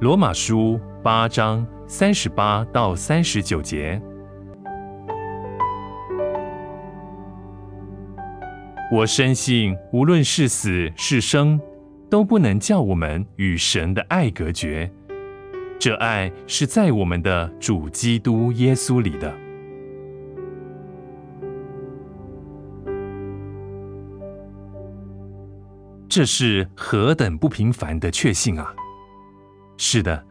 罗马书八章三十八到三十九节，我深信，无论是死是生，都不能叫我们与神的爱隔绝。这爱是在我们的主基督耶稣里的。这是何等不平凡的确信啊！是的，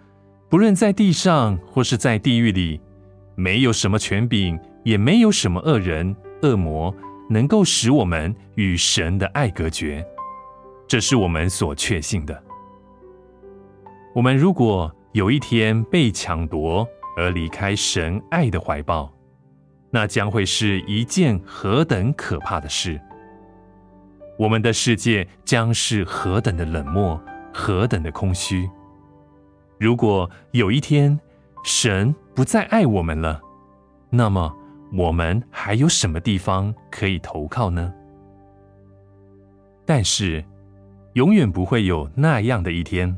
不论在地上或是在地狱里，没有什么权柄，也没有什么恶人、恶魔能够使我们与神的爱隔绝。这是我们所确信的。我们如果有一天被抢夺而离开神爱的怀抱，那将会是一件何等可怕的事！我们的世界将是何等的冷漠，何等的空虚！如果有一天神不再爱我们了，那么我们还有什么地方可以投靠呢？但是，永远不会有那样的一天，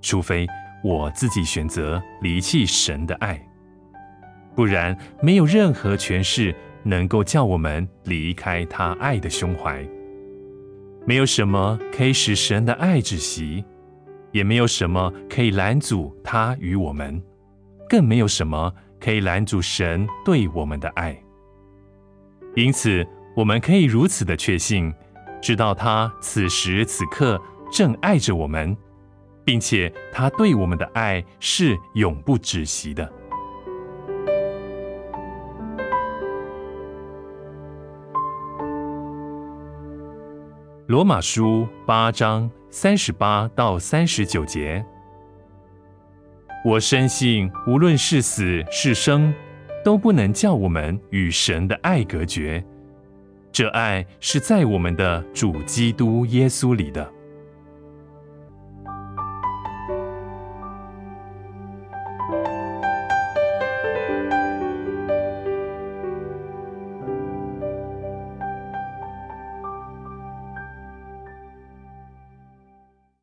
除非我自己选择离弃神的爱，不然没有任何权势能够叫我们离开他爱的胸怀。没有什么可以使神的爱止息。也没有什么可以拦阻他与我们，更没有什么可以拦阻神对我们的爱。因此，我们可以如此的确信，知道他此时此刻正爱着我们，并且他对我们的爱是永不止息的。罗马书八章。三十八到三十九节，我深信，无论是死是生，都不能叫我们与神的爱隔绝。这爱是在我们的主基督耶稣里的。